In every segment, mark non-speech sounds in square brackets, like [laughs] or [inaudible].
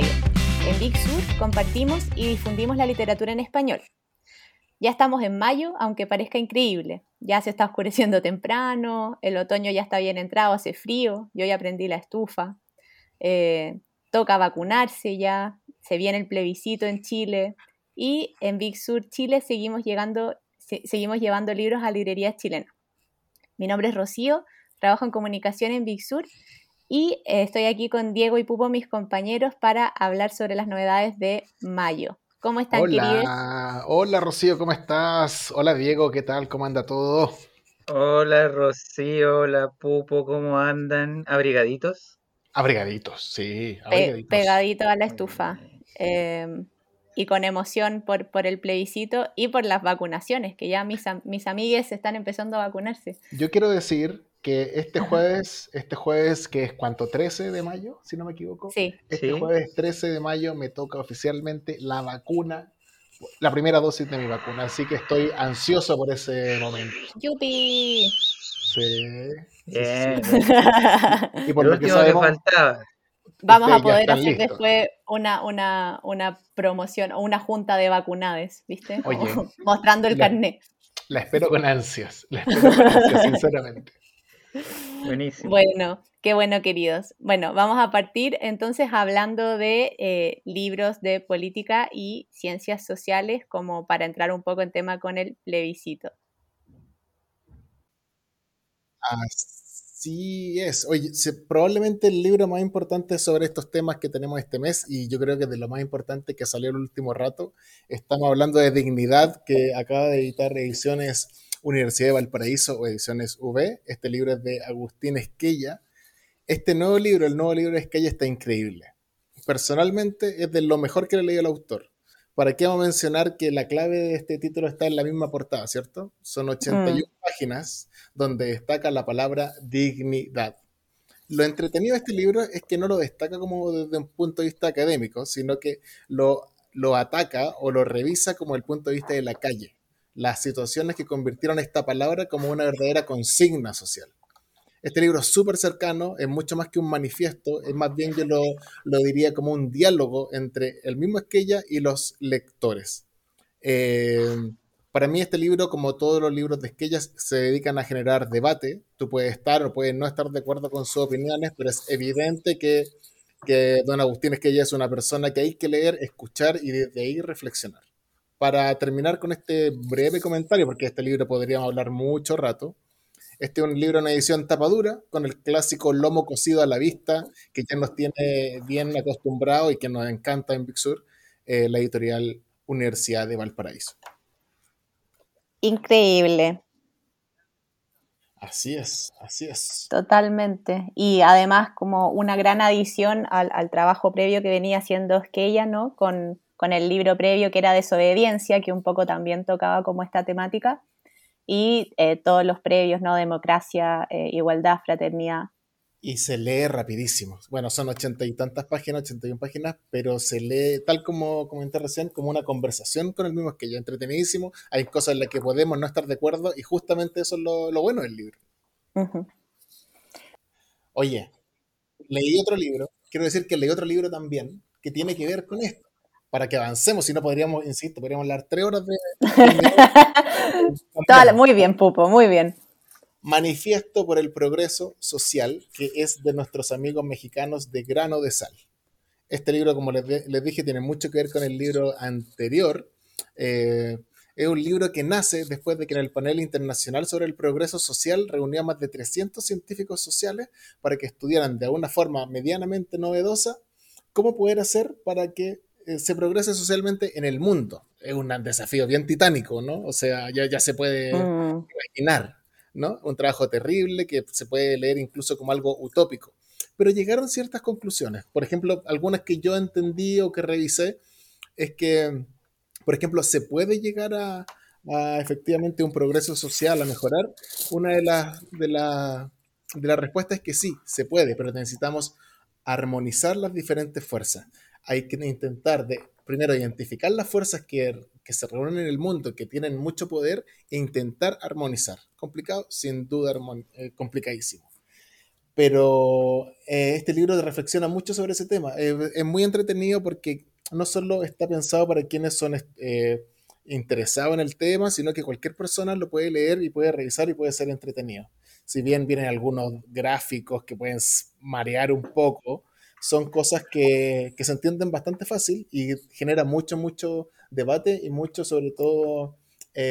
En Big Sur compartimos y difundimos la literatura en español. Ya estamos en mayo, aunque parezca increíble. Ya se está oscureciendo [laughs] temprano, el otoño ya está bien entrado, hace frío, yo ya aprendí la estufa. Eh, toca vacunarse ya, se viene el plebiscito en Chile y en Big Sur Chile seguimos, llegando, seguimos llevando libros a librerías chilenas. Mi nombre es Rocío, trabajo en comunicación en Big Sur y eh, estoy aquí con Diego y Pupo, mis compañeros, para hablar sobre las novedades de mayo. ¿Cómo están, Hola, hola Rocío, ¿cómo estás? Hola Diego, ¿qué tal? ¿Cómo anda todo? Hola Rocío, hola Pupo, ¿cómo andan? ¿Abrigaditos? Abrigaditos, sí. Abrigaditos. pegadito a la estufa. Em, y con emoción por, por el plebiscito y por las vacunaciones, que ya mis, mis amigues están empezando a vacunarse. Yo quiero decir que este jueves, este jueves que es cuánto, 13 de mayo, si no me equivoco. Sí. Este jueves 13 de mayo me toca oficialmente la vacuna, la primera dosis de mi vacuna, así que estoy ansioso por ese momento. ¡Yupi! Sí. Bien. [laughs] Y por lo, que sabemos, faltaba. Vamos a poder hacer después una, una, una promoción o una junta de vacunades, ¿viste? Mostrando el carnet. La espero con ansias, la espero con ansias, [laughs] sinceramente. Buenísimo. Bueno, qué bueno, queridos. Bueno, vamos a partir entonces hablando de eh, libros de política y ciencias sociales, como para entrar un poco en tema con el plebiscito. Así es. Oye, probablemente el libro más importante sobre estos temas que tenemos este mes, y yo creo que de lo más importante que salió el último rato, estamos hablando de Dignidad, que acaba de editar ediciones Universidad de Valparaíso o Ediciones V. Este libro es de Agustín Esquella. Este nuevo libro, el nuevo libro de Esquella, está increíble. Personalmente es de lo mejor que le he leído al autor. ¿Para qué vamos a mencionar que la clave de este título está en la misma portada, ¿cierto? Son 81 mm. páginas donde destaca la palabra dignidad. Lo entretenido de este libro es que no lo destaca como desde un punto de vista académico, sino que lo, lo ataca o lo revisa como el punto de vista de la calle las situaciones que convirtieron esta palabra como una verdadera consigna social. Este libro es súper cercano, es mucho más que un manifiesto, es más bien yo lo, diría como un diálogo entre el mismo Esquella y los lectores. Eh, para mí este libro, como todos los libros de Esquella, se dedican a generar debate. Tú puedes estar o puedes no estar de acuerdo con sus opiniones, pero es evidente que, que don Agustín Esquella es una persona que hay que leer, escuchar y desde ahí reflexionar para terminar con este breve comentario, porque este libro podríamos hablar mucho rato. Este es un libro en edición tapadura, con el clásico lomo cosido a la vista, que ya nos tiene bien acostumbrados y que nos encanta en Big Sur, eh, la editorial Universidad de Valparaíso. Increíble. Así es, así es. Totalmente. Y además como una gran adición al, al trabajo previo que venía haciendo Esquella, ¿no? Con, con el libro previo que era Desobediencia, que un poco también tocaba como esta temática, y eh, todos los previos, ¿no? Democracia, eh, igualdad, fraternidad. Y se lee rapidísimo. Bueno, son ochenta y tantas páginas, ochenta y un páginas, pero se lee, tal como comenté recién, como una conversación con el mismo que yo, entretenidísimo. Hay cosas en las que podemos no estar de acuerdo y justamente eso es lo, bueno del libro. Oye, leí otro libro, quiero decir que leí otro libro también que tiene que ver con esto para que avancemos, si no podríamos, insisto, podríamos hablar tres horas de... [laughs] muy bien, Pupo, muy bien. Manifiesto por el Progreso Social, que es de nuestros amigos mexicanos de Grano de Sal. Este libro, como les, dije, tiene mucho que ver con el libro anterior. Eh, es un libro que nace después de que en el panel internacional sobre el progreso social reunió a más de 300 científicos sociales para que estudiaran de una forma medianamente novedosa cómo poder hacer para que se progrese socialmente en el mundo. Es un desafío bien titánico, ¿no? O sea, ya, ya se puede mm. imaginar, ¿no? Un trabajo terrible que se puede leer incluso como algo utópico. Pero llegaron ciertas conclusiones. Por ejemplo, algunas que yo entendí o que revisé es que, por ejemplo, se puede llegar a, efectivamente un progreso social, a mejorar. Una de las de la, de las respuestas es que sí, se puede, pero necesitamos armonizar las diferentes fuerzas hay que intentar primero, identificar las fuerzas que, se reúnen en el mundo, que tienen mucho poder, e intentar armonizar. Complicado, sin duda, eh, complicadísimo. pero eh, este libro reflexiona mucho sobre ese tema. Eh, es muy entretenido porque no solo está pensado para quienes son interesados en el tema, sino que cualquier persona lo puede leer y puede revisar y puede ser entretenido. Si bien vienen algunos gráficos que pueden marear un poco, son cosas que, que se entienden bastante fácil y genera mucho, mucho debate y mucho, sobre todo,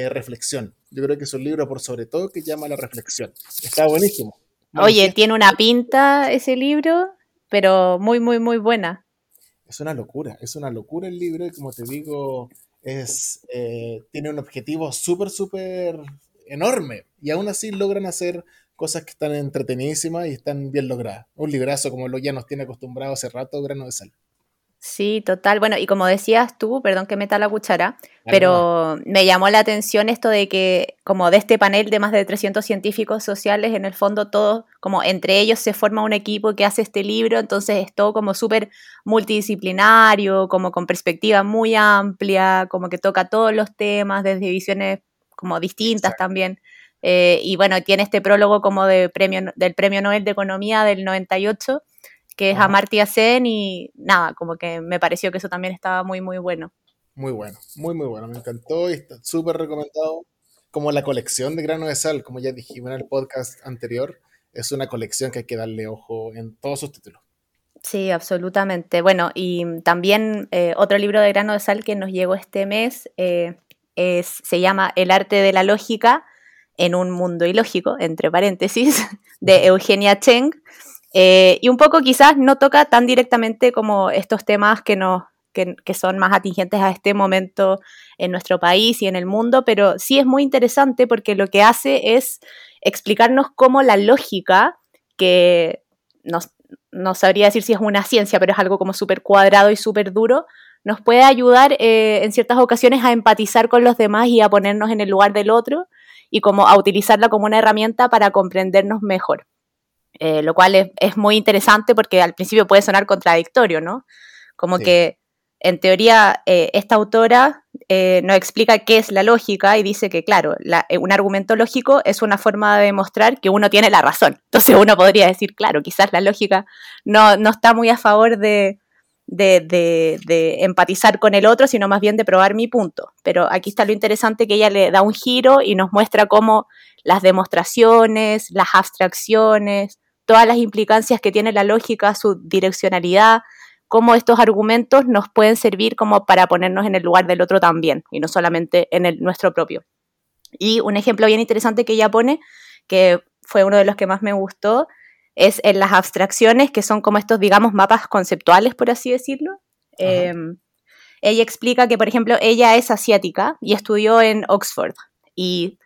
reflexión. Yo creo que es un libro, por sobre todo, que llama a la reflexión. Está buenísimo. Oye, tiene una pinta ese libro, pero muy, muy, muy buena. Es una locura, es una locura el libro y como te digo, es, eh, tiene un objetivo súper, súper enorme y aún así logran hacer cosas que están entretenidísimas y están bien logradas. Un librazo como lo ya nos tiene acostumbrado hace rato, grano de sal. Sí, total. Bueno, y como decías tú, perdón que meta la cuchara, pero me llamó la atención esto de que como de este panel de más de 300 científicos sociales, en el fondo todos, como entre ellos se forma un equipo que hace este libro, entonces es todo como súper multidisciplinario, como con perspectiva muy amplia, como que toca todos los temas desde visiones como distintas también. Eh, y bueno, tiene este prólogo como de premio, del Premio Nobel de Economía del 98 que es Amartya Sen y nada, como que me pareció que eso también estaba muy, muy bueno. Muy bueno, muy, muy bueno, me encantó y está súper recomendado. Como la colección de grano de sal, como ya dijimos en el podcast anterior, es una colección que hay que darle ojo en todos sus títulos. Sí, absolutamente. Bueno, y también eh, otro libro de grano de sal que nos llegó este mes eh, es, se llama El arte de la lógica en un mundo ilógico, entre paréntesis, [laughs] de Eugenia Cheng. Eh, y un poco quizás no toca tan directamente como estos temas que, que, son más atingentes a este momento en nuestro país y en el mundo, pero sí es muy interesante porque lo que hace es explicarnos cómo la lógica, que no, sabría decir si es una ciencia, pero es algo como súper cuadrado y súper duro, nos puede ayudar eh, en ciertas ocasiones a empatizar con los demás y a ponernos en el lugar del otro y como a utilizarla como una herramienta para comprendernos mejor. Eh, lo cual es, muy interesante porque al principio puede sonar contradictorio, ¿no? Como que en teoría eh, esta autora eh, nos explica qué es la lógica y dice que, claro, un argumento lógico es una forma de demostrar que uno tiene la razón. Entonces uno podría decir, claro, quizás la lógica no, está muy a favor de, de, empatizar con el otro, sino más bien de probar mi punto. Pero aquí está lo interesante que ella le da un giro y nos muestra cómo las demostraciones, las abstracciones, todas las implicancias que tiene la lógica, su direccionalidad, cómo estos argumentos nos pueden servir como para ponernos en el lugar del otro también, y no solamente en el nuestro propio. Y un ejemplo bien interesante que ella pone, que fue uno de los que más me gustó, es en las abstracciones, que son como estos, digamos, mapas conceptuales, por así decirlo. Em, ella explica que, por ejemplo, ella es asiática y estudió en Oxford. Y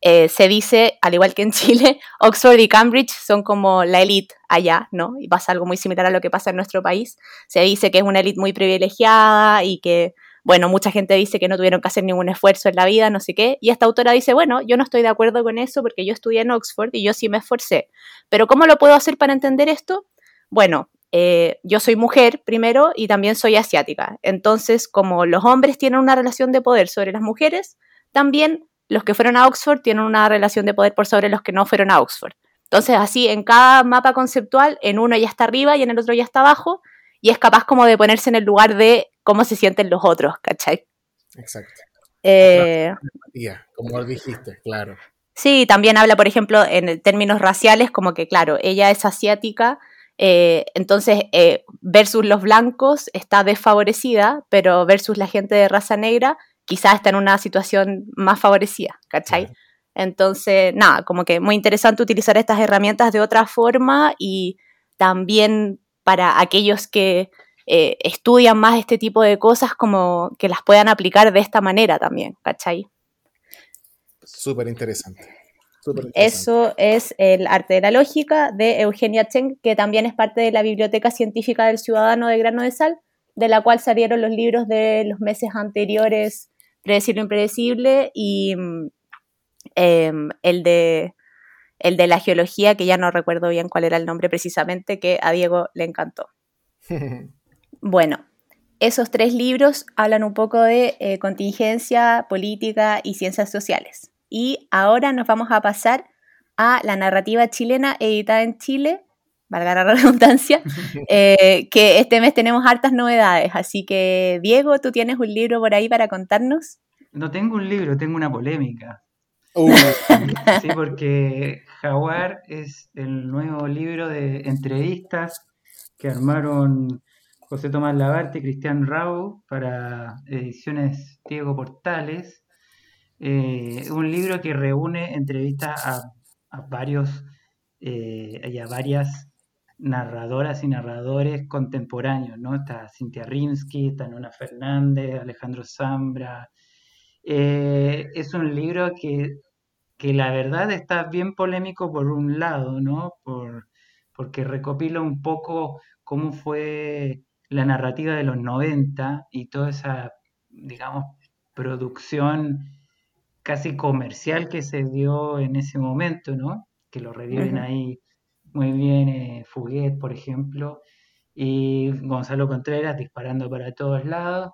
eh, se dice, al igual que en [laughs] Chile, Oxford y Cambridge son como la élite allá, ¿no? Y pasa algo muy similar a lo que pasa en nuestro país. Se dice que es una élite muy privilegiada y que, bueno, mucha gente dice que no tuvieron que hacer ningún esfuerzo en la vida, no sé qué. Y esta autora dice, bueno, yo no estoy de acuerdo con eso porque yo estudié en Oxford y yo sí me esforcé. Pero ¿cómo lo puedo hacer para entender esto? Bueno, eh, yo soy mujer primero y también soy asiática. Entonces, como los hombres tienen una relación de poder sobre las mujeres, también los que fueron a Oxford tienen una relación de poder por sobre los que no fueron a Oxford. Entonces, así, en cada mapa conceptual, en uno ya está arriba y en el otro ya está abajo, y es capaz como de ponerse en el lugar de cómo se sienten los otros, ¿cachai? Exacto. Eh, como dijiste, claro. Sí, también habla, por ejemplo, en términos raciales, como que, claro, ella es asiática, eh, entonces, eh, versus los blancos está desfavorecida, pero versus la gente de raza negra quizás está en una situación más favorecida, ¿cachai? Entonces, nada, como que muy interesante utilizar estas herramientas de otra forma y también para aquellos que eh, estudian más este tipo de cosas, como que las puedan aplicar de esta manera también, ¿cachai? Súper interesante. Eso es el arte de la lógica de Eugenia Cheng, que también es parte de la Biblioteca Científica del Ciudadano de Grano de Sal, de la cual salieron los libros de los meses anteriores Predecir lo impredecible y mm, em, el, de, el de la geología, que ya no recuerdo bien cuál era el nombre precisamente, que a Diego le encantó. [laughs] bueno, esos tres libros hablan un poco de eh, contingencia, política y ciencias sociales. Y ahora nos vamos a pasar a la narrativa chilena editada en Chile valga la [laughs] redundancia, [laughs] eh, que este mes tenemos hartas novedades. Así que, Diego, ¿tú tienes un libro por ahí para contarnos? No tengo un libro, tengo una polémica. Uh. [laughs] Sí, porque Jaguar es el nuevo libro de entrevistas que armaron José Tomás Labarte Cristian Rau para ediciones Diego Portales. Eh, un libro que reúne entrevistas a, varios eh, y a varias narradoras y narradores contemporáneos, ¿no? Está Cintia Rimsky, está Nona Fernández, Alejandro Zambra. Eh, es un libro que, que, la verdad está bien polémico por un lado, ¿no? Por, porque recopila un poco cómo fue la narrativa de los 90 y toda esa, digamos, producción casi comercial que se dio en ese momento, ¿no? Que lo reviven ahí muy bien eh, Fuguet, por ejemplo, y Gonzalo Contreras disparando para todos lados.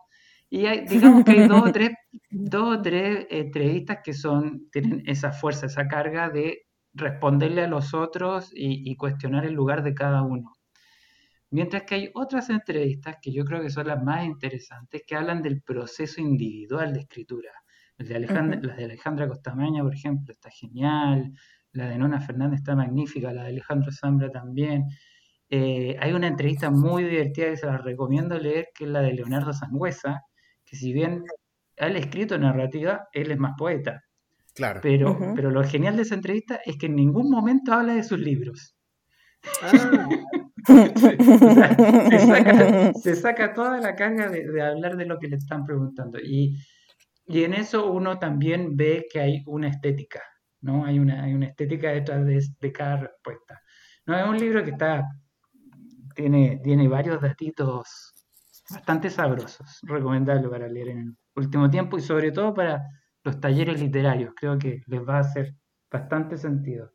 Y hay, digamos que hay dos o tres, [laughs] dos o tres entrevistas que son, tienen esa fuerza, esa carga de responderle a los otros y, cuestionar el lugar de cada uno. Mientras que hay otras entrevistas que yo creo que son las más interesantes, que hablan del proceso individual de escritura. de Alejandra, Las de Alejandra Costamaña, por ejemplo, está genial la de Nona Fernández está magnífica, la de Alejandro Zambra también. Eh, hay una entrevista muy divertida que se la recomiendo leer, que es la de Leonardo Sangüesa, que si bien él ha escrito narrativa, él es más poeta. Claro. Pero, pero lo genial de esa entrevista es que en ningún momento habla de sus libros. Ah. [laughs] [laughs] se, saca, toda la carga de, hablar de lo que le están preguntando. Y, y en eso uno también ve que hay una estética. ¿no? Hay una, hay una estética detrás de, cada respuesta. No, es un libro que está, tiene, tiene varios datitos bastante sabrosos, recomendable para leer en el último tiempo y sobre todo para los talleres literarios. Creo que les va a hacer bastante sentido.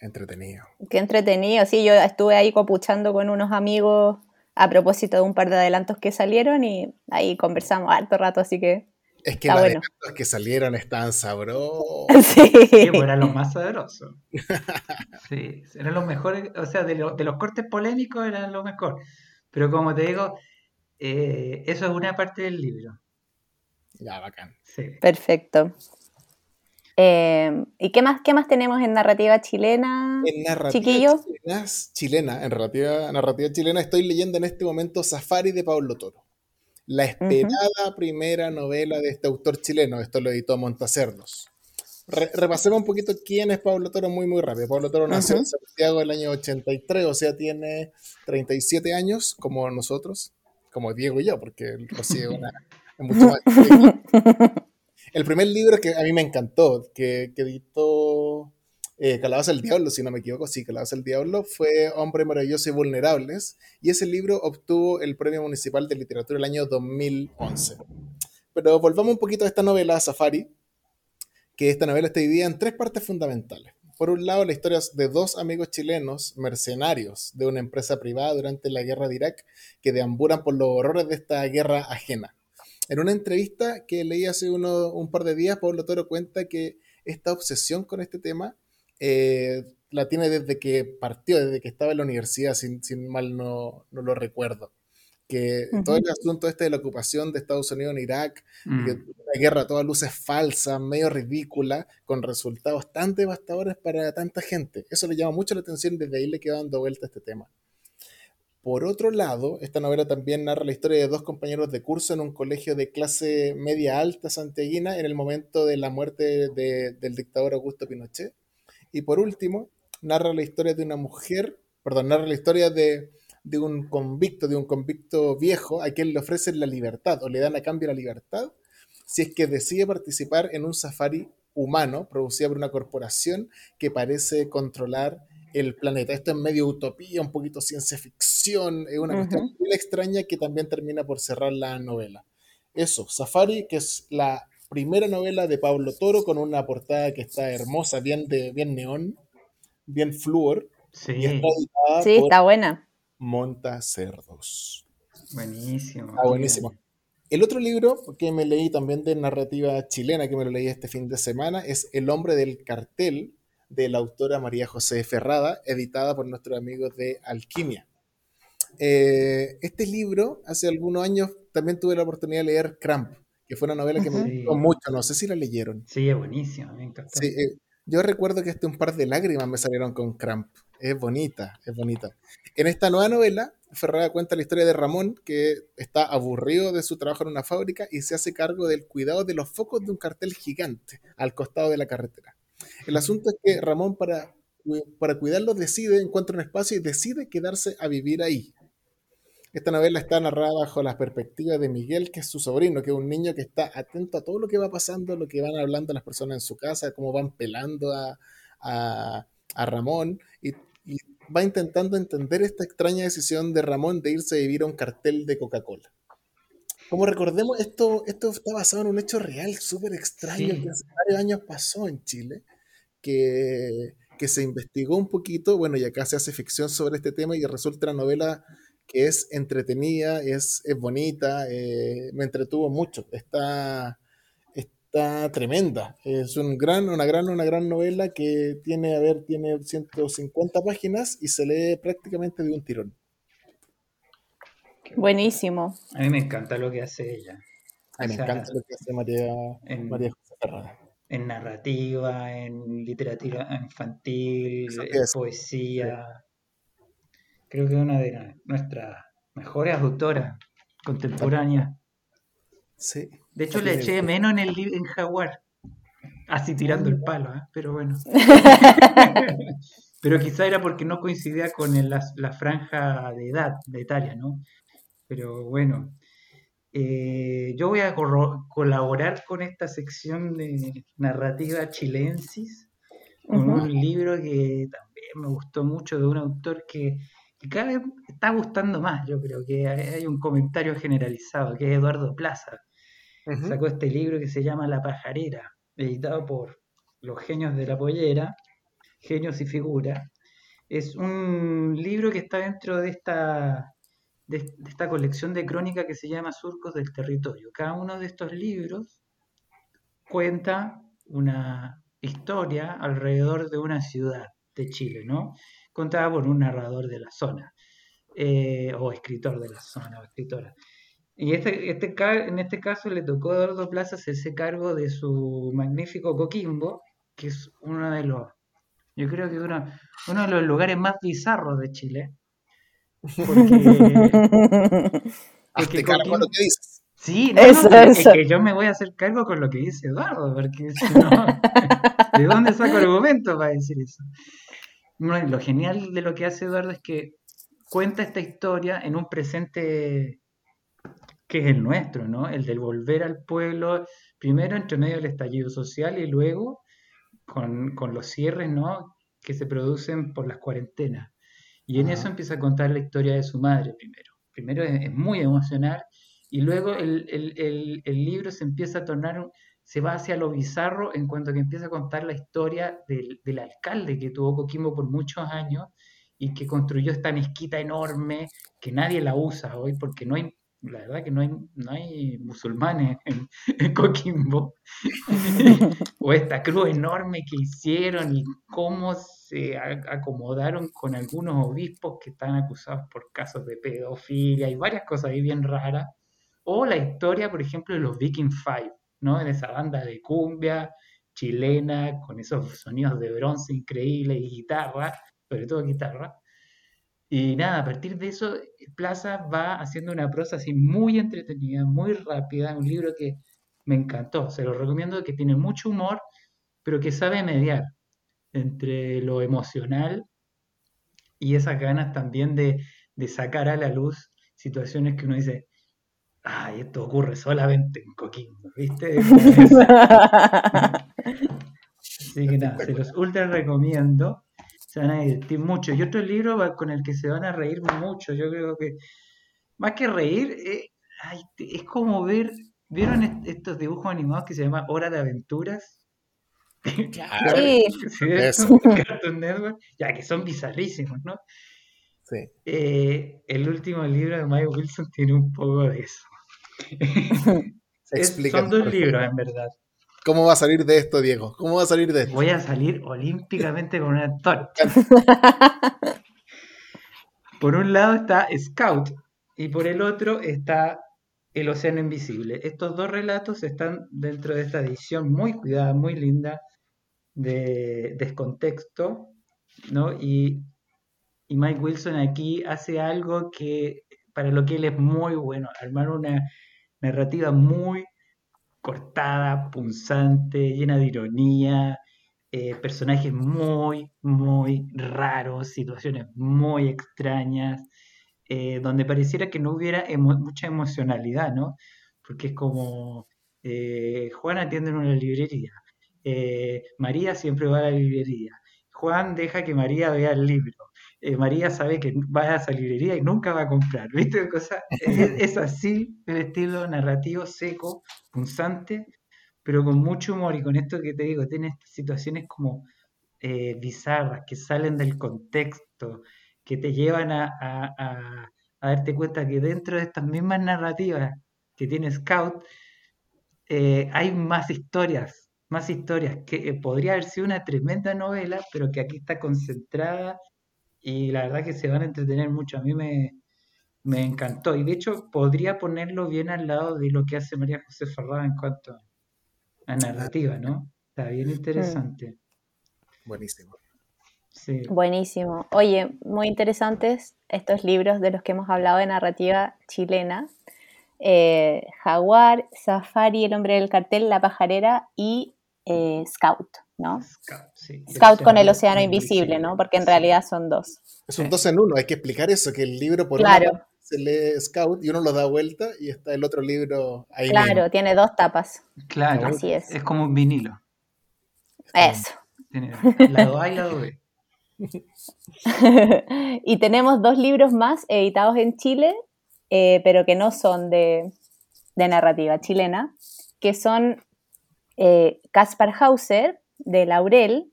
Entretenido. Qué entretenido, sí, yo estuve ahí copuchando con unos amigos a propósito de un par de adelantos que salieron y ahí conversamos harto rato, así que es que los que salieron estaban sabrosos. [laughs] Sí. Pues eran los más sabrosos. [laughs] Sí, eran los mejores, o sea, de, los cortes polémicos eran lo mejor. Pero como te digo, eh, eso es una parte del libro. Ya, bacán. Sí. Perfecto. Eh, ¿Y qué más, qué más tenemos en narrativa chilena? En narrativa chilena, en narrativa, narrativa chilena estoy leyendo en este momento Safari de Pablo Toro la esperada primera novela de este autor chileno. Esto lo editó Montacerdos. repasemos un poquito quién es Pablo Toro muy, muy rápido. Pablo Toro nació en Santiago el año 83, o sea, tiene 37 años, como nosotros, como Diego y yo, porque Rocío es mucho más. [laughs] El primer libro que a mí me encantó, que, que editó eh, Calabaza el Diablo, si no me equivoco, sí, Calabaza el Diablo, fue Hombre Maravilloso y Vulnerables, y ese libro obtuvo el Premio Municipal de Literatura el año 2011. Pero volvamos un poquito a esta novela, Safari, que esta novela está dividida en tres partes fundamentales. Por un lado, la historia de dos amigos chilenos, mercenarios de una empresa privada durante la guerra de Irak, que deambulan por los horrores de esta guerra ajena. En una entrevista que leí hace uno, un par de días, Pablo Toro cuenta que esta obsesión con este tema eh, la tiene desde que partió, desde que estaba en la universidad, sin, mal no, lo recuerdo. Que todo el asunto este de la ocupación de Estados Unidos en Irak, mm. la guerra a todas luces falsa, medio ridícula, con resultados tan devastadores para tanta gente. Eso le llama mucho la atención y desde ahí le quedó dando vuelta este tema. Por otro lado, esta novela también narra la historia de dos compañeros de curso en un colegio de clase media alta santiaguina en el momento de la muerte del dictador Augusto Pinochet y por último, narra la historia de una mujer, perdón, narra la historia de, un convicto, de un convicto viejo a quien le ofrecen la libertad o le dan a cambio la libertad si es que decide participar en un safari humano producido por una corporación que parece controlar el planeta. Esto es medio utopía, un poquito ciencia ficción, es una cuestión muy extraña que también termina por cerrar la novela. Eso, Safari, que es la primera novela de Pablo Toro con una portada que está hermosa, bien, de, bien neón, bien flúor. Sí, está, sí está buena. Monta Cerdos. Buenísimo. Ah, buenísimo. El otro libro que me leí también de narrativa chilena, que me lo leí este fin de semana, es El hombre del cartel, de la autora María José Ferrada, editada por nuestros amigos de Alquimia. Eh, este libro, hace algunos años, también tuve la oportunidad de leer Cramp, que fue una novela que me gustó mucho, no sé si la leyeron. Sí, es buenísima, me encantó. Sí, eh, yo recuerdo que este un par de lágrimas me salieron con Cramp. Es bonita, es bonita. En esta nueva novela, Ferrada cuenta la historia de Ramón, que está aburrido de su trabajo en una fábrica y se hace cargo del cuidado de los focos de un cartel gigante al costado de la carretera. El asunto es que Ramón, para, para cuidarlos, decide, encuentra un espacio y decide quedarse a vivir ahí. Esta novela está narrada bajo la perspectiva de Miguel, que es su sobrino, que es un niño que está atento a todo lo que va pasando, lo que van hablando las personas en su casa, cómo van pelando a, Ramón, y, va intentando entender esta extraña decisión de Ramón de irse a vivir a un cartel de Coca-Cola. Como recordemos, esto, esto está basado en un hecho real súper extraño que hace varios años pasó en Chile, que, que se investigó un poquito, bueno, y acá se hace ficción sobre este tema y resulta una novela que es entretenida, es, es bonita, eh, me entretuvo mucho, está, está tremenda, es un gran, una gran, una gran novela que tiene, a ver, tiene 150 páginas y se lee prácticamente de un tirón. Buenísimo. A mí me encanta lo que hace ella. A mí me encanta lo que hace María, en, María José Ferrada. En narrativa, en literatura infantil, en poesía creo que es una de nuestras mejores autoras contemporáneas. Sí. De hecho, le eché menos en el en Jaguar. Así tirando el palo, ¿eh? pero bueno. [laughs] pero quizá era porque no coincidía con la, franja de edad, de etaria, ¿no? Pero bueno. Eh, yo voy a colaborar con esta sección de narrativa chilensis, con un libro que también me gustó mucho de un autor que y cada vez está gustando más, yo creo que hay un comentario generalizado, que es Eduardo Plaza. Sacó este libro que se llama La pajarera, editado por los genios de la pollera, genios y figuras. Es un libro que está dentro de esta, de, esta colección de crónica que se llama Surcos del Territorio. Cada uno de estos libros cuenta una historia alrededor de una ciudad de Chile, ¿no? Contada por un narrador de la zona, eh, o escritor de la zona, o escritora. Y este, este, en este caso le tocó a Eduardo Plaza hacerse cargo de su magnífico Coquimbo, que es uno de los, yo creo que uno, uno de los lugares más bizarros de Chile. Porque, porque cargo lo que dices. Sí, no, es que yo me voy a hacer cargo con lo que dice Eduardo, porque si no, [laughs] ¿de dónde saco argumento para decir eso? Lo genial de lo que hace Eduardo es que cuenta esta historia en un presente que es el nuestro, ¿no? El del volver al pueblo, primero entre medio del estallido social y luego con, los cierres, ¿no? Que se producen por las cuarentenas. Y en eso empieza a contar la historia de su madre primero. Primero es, muy emocional y luego el, el, libro se empieza a tornar se va hacia lo bizarro en cuanto que empieza a contar la historia del, alcalde que tuvo Coquimbo por muchos años y que construyó esta mezquita enorme que nadie la usa hoy porque no hay, la verdad que no hay, no hay musulmanes en, Coquimbo. [laughs] o esta cruz enorme que hicieron y cómo se acomodaron con algunos obispos que están acusados por casos de pedofilia y varias cosas ahí bien raras. O la historia, por ejemplo, de los Viking Five ¿no? En esa banda de cumbia chilena, con esos sonidos de bronce increíbles y guitarra, sobre todo guitarra. Y nada, a partir de eso, Plaza va haciendo una prosa así muy entretenida, muy rápida, un libro que me encantó, se lo recomiendo, que tiene mucho humor, pero que sabe mediar entre lo emocional y esas ganas también de, de sacar a la luz situaciones que uno dice, ay, esto ocurre solamente en Coquimbo, ¿viste? [laughs] Así que nada, se los ultra recomiendo. Se van a divertir mucho. Y otro libro con el que se van a reír mucho, yo creo que más que reír, eh, es como ver, ¿vieron estos dibujos animados que se llaman Hora de Aventuras? Claro. [laughs] Sí. ya que son bizarrísimos, ¿no? Sí. Eh, el último libro de Mike Wilson tiene un poco de eso. [laughs] son dos libros, en verdad. ¿Cómo va a salir de esto, Diego? ¿Cómo va a salir de esto? Voy a salir olímpicamente con una torcha. [laughs] por un lado está Scout y por el otro está El Océano Invisible. Estos dos relatos están dentro de esta edición muy cuidada, muy linda de Descontexto, ¿no? Y, y Mike Wilson aquí hace algo que para lo que él es muy bueno, armar una narrativa muy cortada, punzante, llena de ironía, eh, personajes muy, muy raros, situaciones muy extrañas, eh, donde pareciera que no hubiera mucha emocionalidad, ¿no? Porque es como, eh, Juan atiende en una librería, María siempre va a la librería, Juan deja que María vea el libro, María sabe que va a esa librería y nunca va a comprar, ¿viste? [laughs] Cosa, [laughs] es, así el estilo narrativo seco, punzante, pero con mucho humor y con esto que te digo, tiene situaciones como eh, bizarras que salen del contexto, que te llevan a, darte cuenta que dentro de estas mismas narrativas que tiene Scout, eh, hay más historias, más historias, que eh, podría haber sido una tremenda novela, pero que aquí está concentrada y la verdad que se van a entretener mucho. A mí me, me encantó y de hecho podría ponerlo bien al lado de lo que hace María José Ferrada en cuanto a narrativa, ¿no? Está bien interesante. Buenísimo. Sí. Buenísimo. Oye, muy interesantes estos libros de los que hemos hablado de narrativa chilena. Eh, Jaguar, Safari, El hombre del cartel, La pajarera y eh, Scout, ¿no? Scout, con el océano invisible, ¿no? Porque en realidad son dos. Es un dos en uno, hay que explicar eso, que el libro por claro. se lee Scout y uno lo da vuelta y está el otro libro ahí. Claro, tiene dos tapas. Claro, así es. Es como un vinilo. Eso. Tiene lado A y lado B. [laughs] y tenemos dos libros más editados en Chile, eh, pero que no son de, de narrativa chilena, que son eh, Kaspar Hauser, de Laurel,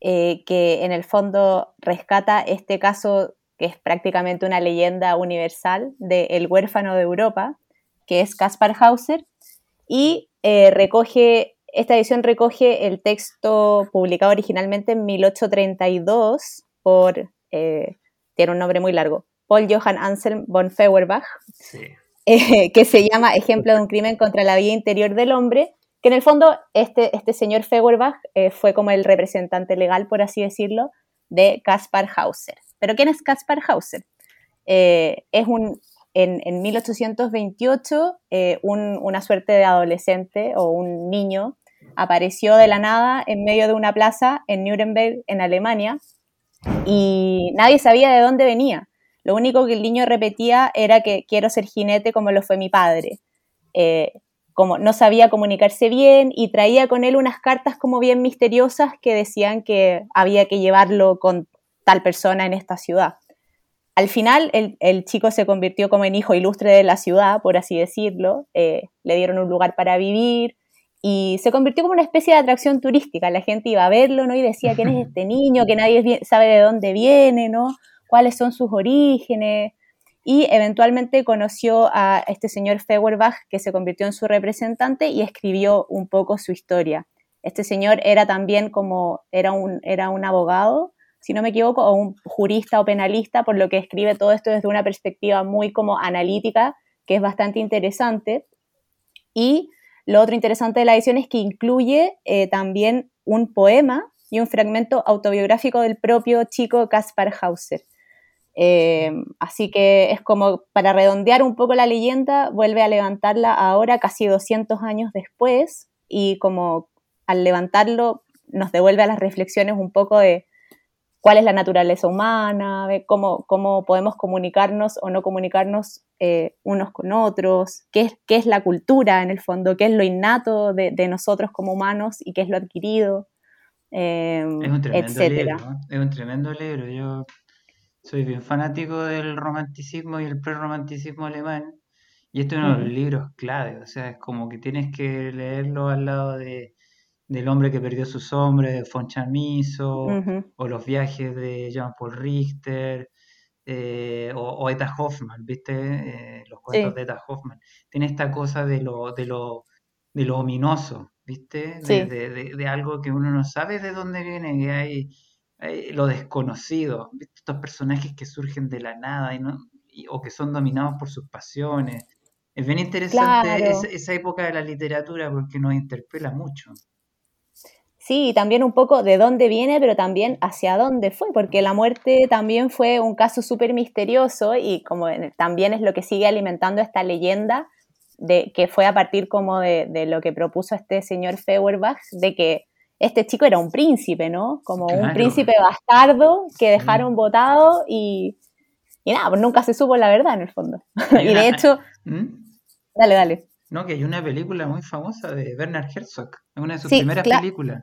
eh, que en el fondo rescata este caso que es prácticamente una leyenda universal de El huérfano de Europa, que es Kaspar Hauser, y eh, recoge, esta edición recoge el texto publicado originalmente en 1832 por, tiene un nombre muy largo, Paul Johann Anselm von Feuerbach, que se llama Ejemplo de un crimen contra la vida interior del hombre, que en el fondo este, este señor Feuerbach eh, fue como el representante legal, por así decirlo, de Caspar Hauser. ¿Pero quién es Caspar Hauser? Eh, es un, en, 1828 eh, una suerte de adolescente o un niño apareció de la nada en medio de una plaza en Nuremberg, en Alemania, y nadie sabía de dónde venía. Lo único que el niño repetía era que quiero ser jinete como lo fue mi padre como no sabía comunicarse bien y traía con él unas cartas como bien misteriosas que decían que había que llevarlo con tal persona en esta ciudad. Al final el, chico se convirtió como en hijo ilustre de la ciudad, por así decirlo, eh, le dieron un lugar para vivir y se convirtió como una especie de atracción turística. La gente iba a verlo ¿no? y decía, ¿quién es [laughs] este niño? Que nadie sabe de dónde viene, ¿no? ¿Cuáles son sus orígenes? Y eventualmente conoció a este señor Feuerbach que se convirtió en su representante y escribió un poco su historia. Este señor era también como, era un, era un abogado, si no me equivoco, o un jurista o penalista, por lo que escribe todo esto desde una perspectiva muy como analítica, que es bastante interesante. Y lo otro interesante de la edición es que incluye eh, también un poema y un fragmento autobiográfico del propio chico Caspar Hauser. Eh, así que es como para redondear un poco la leyenda, vuelve a levantarla ahora casi 200 años después y como al levantarlo nos devuelve a las reflexiones un poco de cuál es la naturaleza humana, de cómo, cómo podemos comunicarnos o no comunicarnos eh, unos con otros, qué es, qué es la cultura en el fondo, qué es lo innato de, nosotros como humanos y qué es lo adquirido, eh, es un tremendo Libro, Es un tremendo libro. Yo soy bien fanático del romanticismo y el prerromanticismo alemán. Y este es uno de los libros clave, o sea, es como que tienes que leerlo al lado de, del hombre que perdió sus hombres, de von Chamizo, o los viajes de Jean-Paul Richter, eh, o, Eta Hoffman, ¿viste? Eh, los cuentos de Eta Hoffman. Tiene esta cosa de lo, de lo de lo ominoso, ¿viste? De, algo que uno no sabe de dónde viene, que hay, lo desconocido. Estos personajes que surgen de la nada y no, o que son dominados por sus pasiones. Es bien interesante esa, época de la literatura porque nos interpela mucho. Sí, y también un poco de dónde viene, pero también hacia dónde fue, porque la muerte también fue un caso súper misterioso y como también es lo que sigue alimentando esta leyenda de que fue a partir como de, lo que propuso este señor Feuerbach, de que este chico era un príncipe, ¿no? Como un príncipe bastardo que dejaron votado y, y nada, pues nunca se supo la verdad en el fondo. [laughs] y de hecho, ¿Mm? dale, dale. No, que hay una película muy famosa de Bernard Herzog, una de sus primeras películas.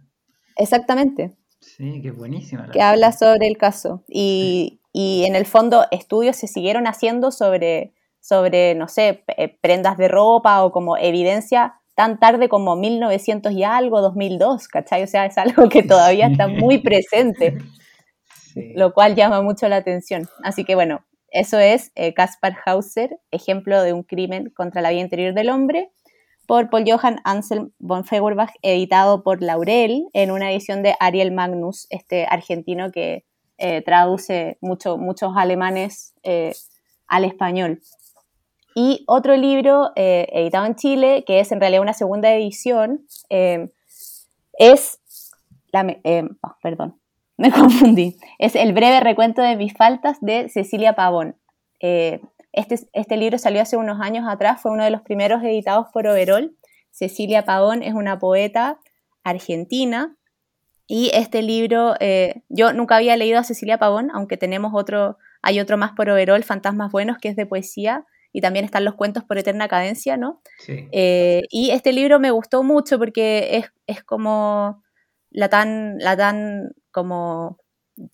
Exactamente. Sí, que buenísima. que habla sobre el caso. Y, en el fondo estudios se siguieron haciendo sobre, sobre, no sé, prendas de ropa o como evidencia tan tarde como 1900 y algo, 2002, ¿cachai? O sea, es algo que todavía está muy presente, lo cual llama mucho la atención. Así que bueno, eso es eh, Caspar Hauser, ejemplo de un crimen contra la vida interior del hombre por Paul Johann Anselm von Feuerbach, editado por Laurel en una edición de Ariel Magnus, este argentino que eh, traduce mucho, muchos alemanes eh, al español. Y otro libro eh, editado en Chile, que es en realidad una segunda edición, es la, oh, perdón, [laughs] me confundí. Es El breve recuento de mis faltas de Cecilia Pavón. Este, este, libro salió hace unos años atrás, fue uno de los primeros editados por Overol. Cecilia Pavón es una poeta argentina y este libro, eh, yo nunca había leído a Cecilia Pavón, aunque tenemos otro, hay otro más por Overol, Fantasmas Buenos, que es de poesía, y también están los cuentos por eterna cadencia, ¿no? Eh, y este libro me gustó mucho porque es, es como la tan, la tan como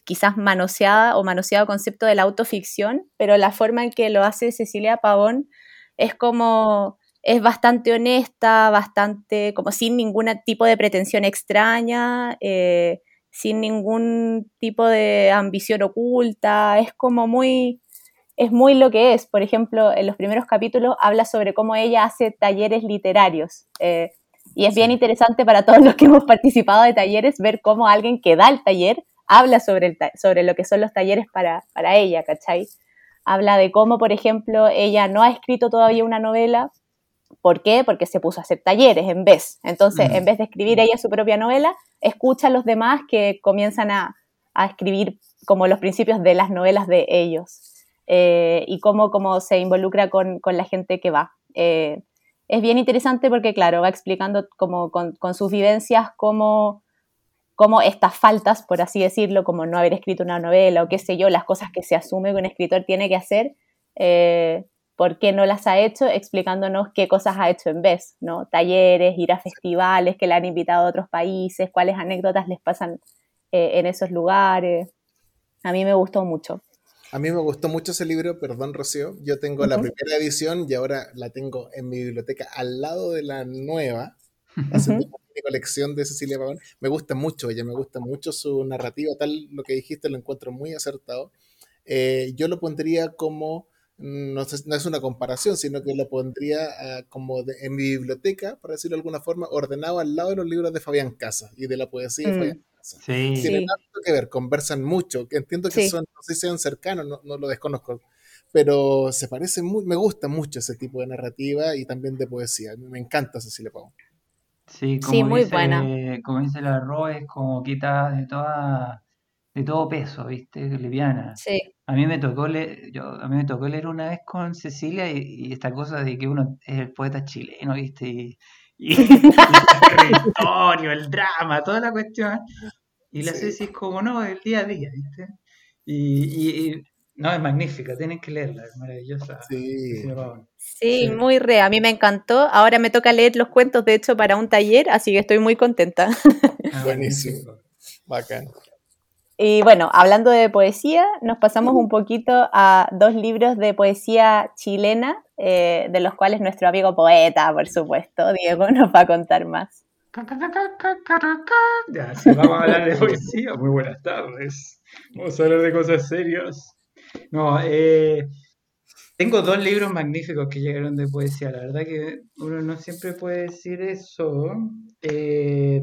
quizás manoseada o manoseado concepto de la autoficción, pero la forma en que lo hace Cecilia Pavón es como, es bastante honesta, bastante, como sin ningún tipo de pretensión extraña, eh, sin ningún tipo de ambición oculta, es como muy, es muy lo que es. Por ejemplo, en los primeros capítulos habla sobre cómo ella hace talleres literarios. Eh, y es bien interesante para todos los que hemos participado de talleres ver cómo alguien que da el taller habla sobre, el, sobre lo que son los talleres para, para ella, ¿cachai? Habla de cómo, por ejemplo, ella no ha escrito todavía una novela. ¿Por qué? Porque se puso a hacer talleres en vez. Entonces, en vez de escribir ella su propia novela, escucha a los demás que comienzan a, a escribir como los principios de las novelas de ellos. Eh, y cómo, cómo, se involucra con, con, la gente que va. Eh, es bien interesante porque, claro, va explicando como con, con sus vivencias cómo como estas faltas, por así decirlo, como no haber escrito una novela o qué sé yo, las cosas que se asume que un escritor tiene que hacer, eh, por qué no las ha hecho, explicándonos qué cosas ha hecho en vez, ¿no? Talleres, ir a festivales que le han invitado a otros países, cuáles anécdotas les pasan eh, en esos lugares. A mí me gustó mucho. A mí me gustó mucho ese libro, perdón Rocío, yo tengo la primera edición y ahora la tengo en mi biblioteca al lado de la nueva. Hace colección de Cecilia Pavón. Me gusta mucho ella, me gusta mucho su narrativa, tal lo que dijiste lo encuentro muy acertado. Eh, yo lo pondría como, mm, no, es una comparación, sino que lo pondría ah, como en mi biblioteca, por decirlo de alguna forma, ordenado al lado de los libros de Fabián Casas y de la poesía de mm. Fabián Casas. Tiene tanto que ver, conversan mucho, que entiendo que son, no sé si sean cercanos, no, no lo desconozco, pero se parece muy, me gusta mucho ese tipo de narrativa y también de poesía. Me encanta Cecilia Pavón. Sí, como muy dice, buena. Como dice la Ro, es como quita de toda, de todo peso, ¿viste? Liviana. Sí. A mí me tocó leer, yo, a mí me tocó leer una vez con Cecilia y, esta cosa de que uno es el poeta chileno, ¿viste? Y, y, [laughs] el el drama, toda la cuestión. Y la Ceci es como, no, el día a día, ¿viste? Y, no, es magnífica, tienen que leerla, es maravillosa. Sí. Sí, muy re, a mí me encantó. Ahora me toca leer los cuentos, de hecho, para un taller, así que estoy muy contenta. [laughs] Ah, Buenísimo, bacán. Y bueno, hablando de poesía, nos pasamos un poquito a dos libros de poesía chilena, eh, de los cuales nuestro amigo poeta, por supuesto, Diego, nos va a contar más. Ya, si vamos a hablar de poesía, muy buenas tardes. Vamos a hablar de cosas serias. No, eh, Tengo dos libros magníficos que llegaron de poesía. La verdad que uno no siempre puede decir eso. Eh,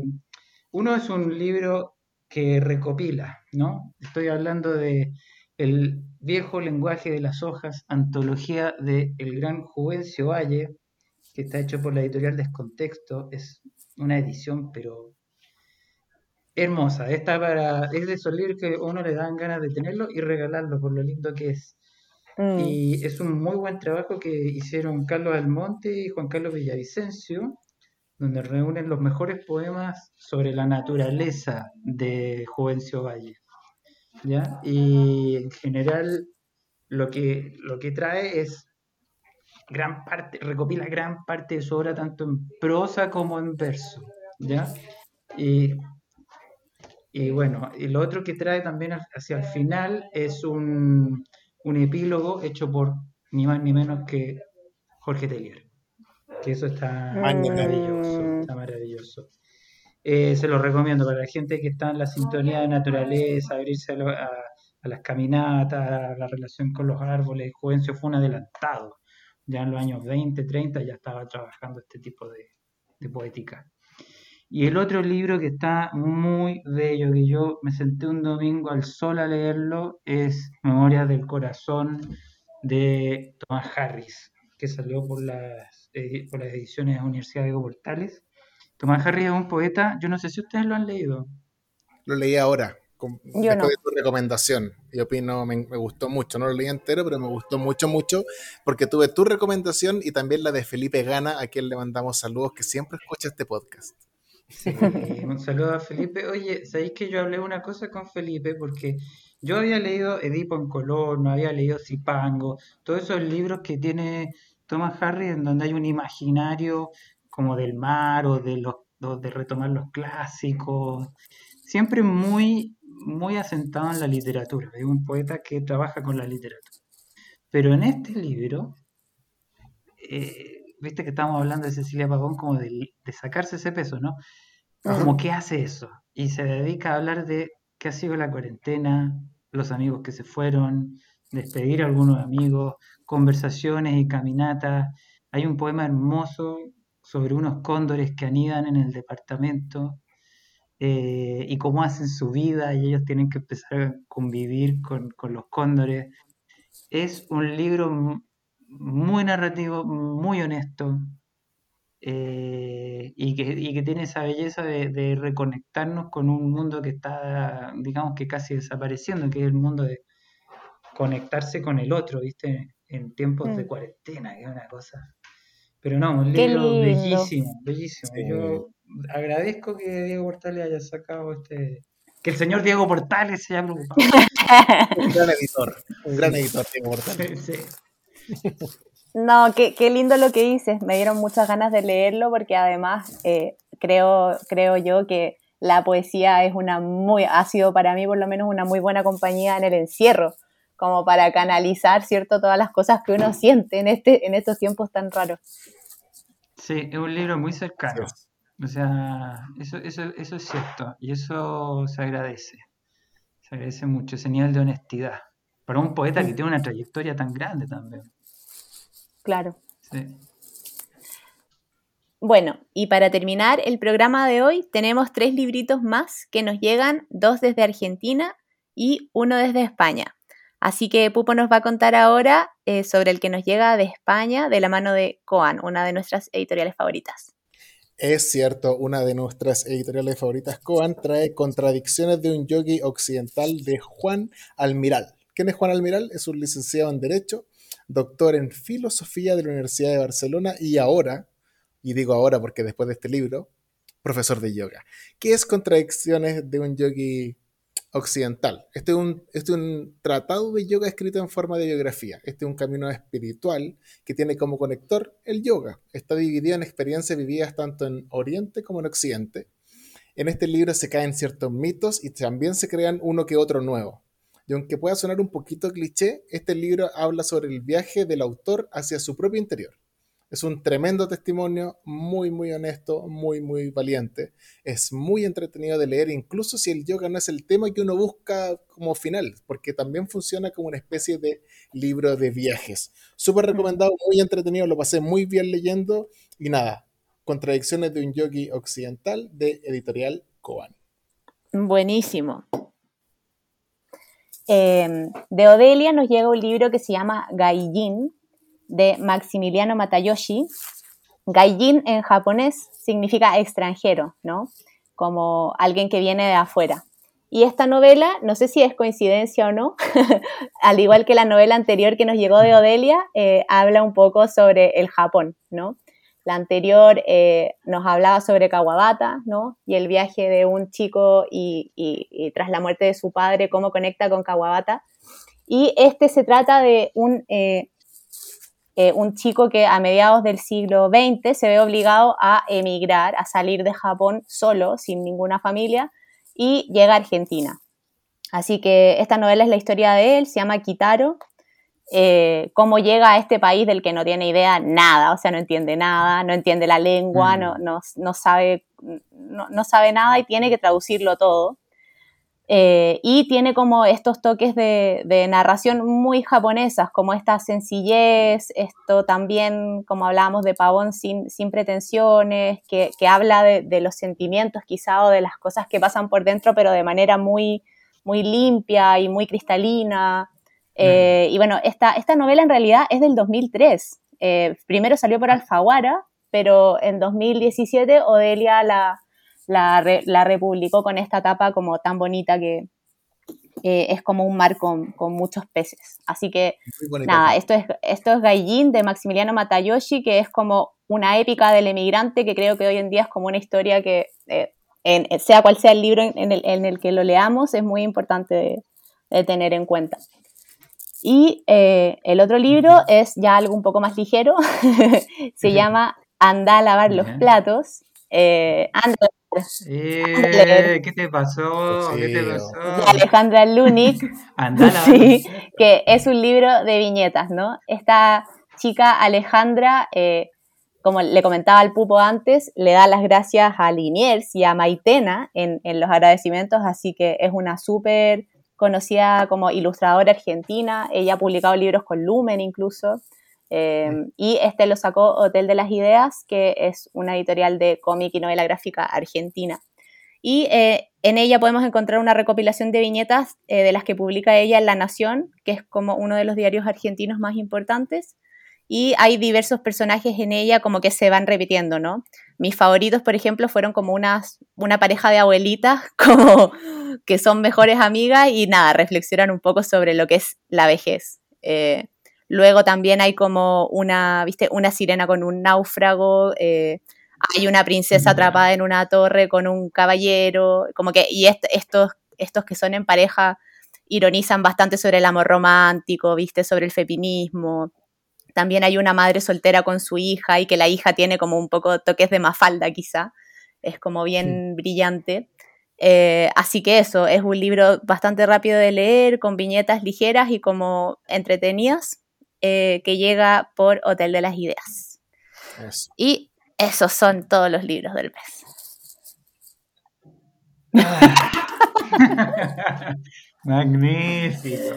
uno es un libro que recopila, ¿no? Estoy hablando de El viejo lenguaje de las hojas, antología de el gran Juvencio Valle, que está hecho por la editorial Descontexto. Es una edición, pero hermosa. Está para, es de esos libros que uno le dan ganas de tenerlo y regalarlo por lo lindo que es. Mm. Y es un muy buen trabajo que hicieron Carlos Almonte y Juan Carlos Villavicencio, donde reúnen los mejores poemas sobre la naturaleza de Juvencio Valle. ¿ya? Y en general lo que, lo que trae es gran parte, recopila gran parte de su obra tanto en prosa como en verso. ¿ya? Y, y bueno, y lo otro que trae también hacia el final es un, un epílogo hecho por ni más ni menos que Jorge Tellier. Que eso está maravilloso, está maravilloso. Eh, se lo recomiendo para la gente que está en la sintonía de naturaleza, abrirse a, las caminatas, a la relación con los árboles. Juvencio fue un adelantado. Ya en los años 20, 30 ya estaba trabajando este tipo de, de poética. Y el otro libro que está muy bello, que yo me senté un domingo al sol a leerlo, es Memorias del Corazón de Tomás Harris, que salió por las, eh, por las ediciones de la Universidad de Portales. Tomás Harris es un poeta, yo no sé si ustedes lo han leído. Lo leí ahora, después de tu recomendación. Y opino, me, me, gustó mucho. No lo leí entero, pero me gustó mucho, mucho, porque tuve tu recomendación y también la de Felipe Gana, a quien le mandamos saludos, que siempre escucha este podcast. [laughs] un saludo a Felipe. Oye, ¿sabéis que yo hablé una cosa con Felipe? Porque yo había leído Edipo en Colón, había leído Zipango, todos esos libros que tiene Thomas Harris en donde hay un imaginario como del mar o de, los, de retomar los clásicos, siempre muy, muy asentado en la literatura. Es un poeta que trabaja con la literatura. Pero en este libro, eh, viste que estamos hablando de Cecilia Pavón como de, sacarse ese peso, ¿no? Como que hace eso y se dedica a hablar de qué ha sido la cuarentena, los amigos que se fueron, despedir a algunos amigos, conversaciones y caminatas. Hay un poema hermoso sobre unos cóndores que anidan en el departamento eh, y cómo hacen su vida y ellos tienen que empezar a convivir con, con los cóndores. Es un libro muy narrativo, muy honesto, eh, y, que, tiene esa belleza de, reconectarnos con un mundo que está, digamos que casi desapareciendo, que es el mundo de conectarse con el otro, ¿viste? En tiempos de mm. cuarentena, que es una cosa. Pero no, un libro bellísimo, bellísimo. Yo agradezco que Diego Portales haya sacado este. Que el señor Diego Portales se haya preocupado. [laughs] un gran editor, un gran editor, Diego Portales. [laughs] Sí. No, qué, qué, lindo lo que dices. Me dieron muchas ganas de leerlo porque además eh, creo, creo yo que la poesía es una muy, ha sido para mí por lo menos una muy buena compañía en el encierro, como para canalizar, ¿cierto? Todas las cosas que uno siente en, este, en estos tiempos tan raros. Sí, es un libro muy cercano. O sea, eso, eso, eso es cierto y eso se agradece. Se agradece mucho ese nivel de honestidad. Para un poeta que tiene una trayectoria tan grande también. Claro. Bueno, y para terminar el programa de hoy tenemos tres libritos más que nos llegan, dos desde Argentina y uno desde España. Así que Pupo nos va a contar ahora eh, sobre el que nos llega de España de la mano de Coan, una de nuestras editoriales favoritas. Es cierto, una de nuestras editoriales favoritas, Coan, trae Contradicciones de un yogi occidental de Juan Almiral. ¿Quién es Juan Almiral? Es un licenciado en Derecho, doctor en Filosofía de la Universidad de Barcelona y ahora, y digo ahora porque después de este libro, profesor de yoga. ¿Qué es Contradicciones de un yogi occidental? Este es un, este es un tratado de yoga escrito en forma de biografía. Este es un camino espiritual que tiene como conector el yoga. Está dividido en experiencias vividas tanto en Oriente como en Occidente. En este libro se caen ciertos mitos y también se crean uno que otro nuevo. Y aunque pueda sonar un poquito cliché, este libro habla sobre el viaje del autor hacia su propio interior. Es un tremendo testimonio, muy, muy honesto, muy, muy valiente. Es muy entretenido de leer, incluso si el yoga no es el tema que uno busca como final, porque también funciona como una especie de libro de viajes. Súper recomendado, muy entretenido, lo pasé muy bien leyendo. Y nada, Contradicciones de un yogi occidental de editorial Koan. Buenísimo. Em, de Odelia nos llega un libro que se llama Gaijin, de Maximiliano Matayoshi. Gaijin en japonés significa extranjero, ¿no? Como alguien que viene de afuera. Y esta novela, no sé si es coincidencia o no, [laughs] al igual que la novela anterior que nos llegó de Odelia, eh, habla un poco sobre el Japón, ¿no? La anterior eh, nos hablaba sobre Kawabata, ¿no? Y el viaje de un chico y, tras la muerte de su padre, cómo conecta con Kawabata. Y este se trata de un, eh, eh, un chico que a mediados del siglo XX se ve obligado a emigrar, a salir de Japón solo, sin ninguna familia, y llega a Argentina. Así que esta novela es la historia de él, se llama Kitaro, eh, cómo llega a este país del que no tiene idea nada, o sea, no entiende nada, no entiende la lengua, no, mm. no, sabe, no, sabe nada y tiene que traducirlo todo. Eh, y tiene como estos toques de, narración muy japonesas, como esta sencillez, esto también, como hablábamos de Pavón, sin, sin pretensiones, que, habla de, los sentimientos quizá o de las cosas que pasan por dentro, pero de manera muy, muy limpia y muy cristalina. Eh, y bueno, esta, esta novela en realidad es del 2003. Eh, primero salió por Alfaguara, pero en 2017 Odelia la, la, republicó con esta tapa como tan bonita que es como un mar con, muchos peces. Así que nada, esto es, esto es Gaijin de Maximiliano Matayoshi, que es como una épica del emigrante que creo que hoy en día es como una historia que, eh, sea cual sea el libro en, el, que lo leamos, es muy importante de tener en cuenta. Y eh, el otro libro es ya algo un poco más ligero, [laughs] se llama Anda a lavar los platos. Eh, eh, ¿Qué te pasó? ¿Qué te pasó? De Alejandra Lunik, [laughs] sí, que es un libro de viñetas, ¿no? Esta chica Alejandra, como le comentaba al Pupo antes, le da las gracias a Liniers y a Maitena en, en los agradecimientos, así que es una súper conocida como ilustradora argentina, ella ha publicado libros con Lumen incluso, em, y este lo sacó Hotel de las Ideas, que es una editorial de cómic y novela gráfica argentina. Y eh, en ella podemos encontrar una recopilación de viñetas eh, de las que publica ella en La Nación, que es como uno de los diarios argentinos más importantes, y hay diversos personajes en ella como que se van repitiendo, ¿no? Mis favoritos, por ejemplo, fueron como unas, una pareja de abuelitas, [laughs] como que son mejores amigas y nada, reflexionan un poco sobre lo que es la vejez. Eh, luego también hay como una, viste, una sirena con un náufrago, eh, hay una princesa atrapada en una torre con un caballero, como que, y estos, estos que son en pareja ironizan bastante sobre el amor romántico, viste, sobre el feminismo. También hay una madre soltera con su hija y que la hija tiene como un poco toques de mafalda quizá. Es como bien brillante. Eh, así que eso, es un libro bastante rápido de leer, con viñetas ligeras y como entretenidas, eh, que llega por Hotel de las Ideas. Y esos son todos los libros del mes. [laughs] Magnífico.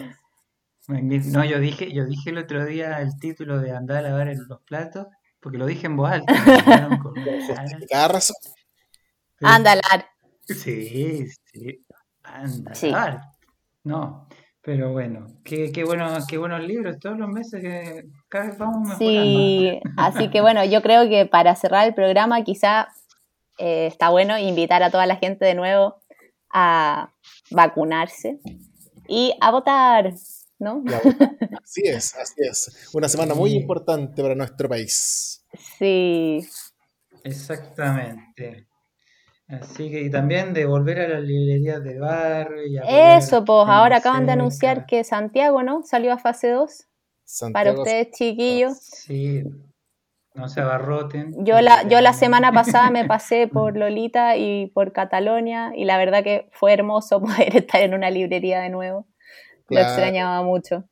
No, yo dije, yo dije el otro día el título de andar a lavar en los platos, porque lo dije en voz alta. [laughs] Cada razón. Andalar. Sí, sí. Andalar. No, pero bueno, qué, qué, bueno, qué buenos libros todos los meses que cada vez vamos mejorando. Sí, así que [laughs] bueno, yo creo que para cerrar el programa quizá eh, está bueno invitar a toda la gente de nuevo a vacunarse y a votar. ¿no? [laughs] Así es, así es. Una semana muy importante para nuestro país. Sí. Exactamente. Así que y también de volver a las librerías de barrio. Eso, pues ahora acaban de anunciar que Santiago, ¿no? Salió a fase 2. para ustedes, chiquillos. Sí, no se abarroten. Yo la, yo la semana pasada me pasé por Lolita y por Catalonia y la verdad que fue hermoso [laughs] poder estar en una librería de nuevo. Lo extrañaba mucho.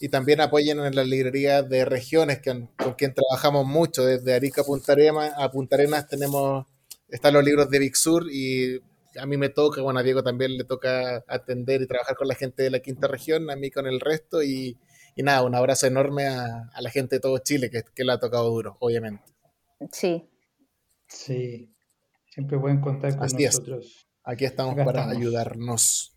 y también apoyen en la librería de regiones con quien trabajamos mucho, desde Arica a Punta, Arenas, a Punta Arenas tenemos, están los libros de Big Sur y a mí me toca, bueno, a Diego también le toca atender y trabajar con la gente de la quinta región, a mí con el resto y, nada, un abrazo enorme a, la gente de todo Chile que, que le ha tocado duro, obviamente. Sí. Sí, siempre pueden contar con nosotros. Aquí estamos para ayudarnos.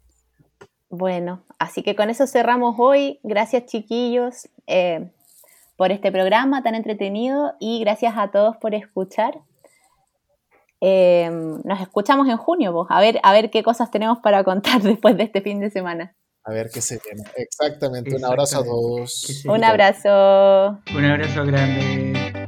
Bueno, así que con eso cerramos hoy. Gracias chiquillos eh, por este programa tan entretenido y gracias a todos por escuchar. Eh, nos escuchamos en junio, vos. A ver, a ver qué cosas tenemos para contar [laughs] después de este fin de semana. A ver qué se viene. Exactamente. Un abrazo a todos. Un abrazo. Un abrazo grande.